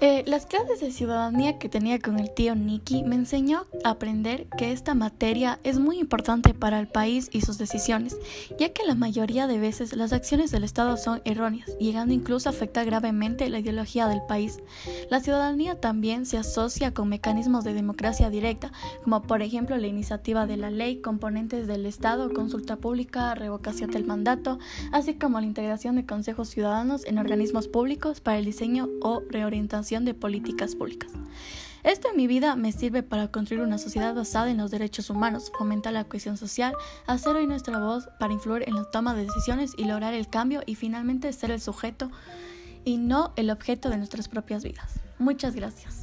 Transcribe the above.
え Las clases de ciudadanía que tenía con el tío Nicky me enseñó a aprender que esta materia es muy importante para el país y sus decisiones, ya que la mayoría de veces las acciones del Estado son erróneas, llegando incluso a afectar gravemente la ideología del país. La ciudadanía también se asocia con mecanismos de democracia directa, como por ejemplo la iniciativa de la ley, componentes del Estado, consulta pública, revocación del mandato, así como la integración de consejos ciudadanos en organismos públicos para el diseño o reorientación de políticas públicas. Esto en mi vida me sirve para construir una sociedad basada en los derechos humanos, fomentar la cohesión social, hacer oír nuestra voz para influir en la toma de decisiones y lograr el cambio y finalmente ser el sujeto y no el objeto de nuestras propias vidas. Muchas gracias.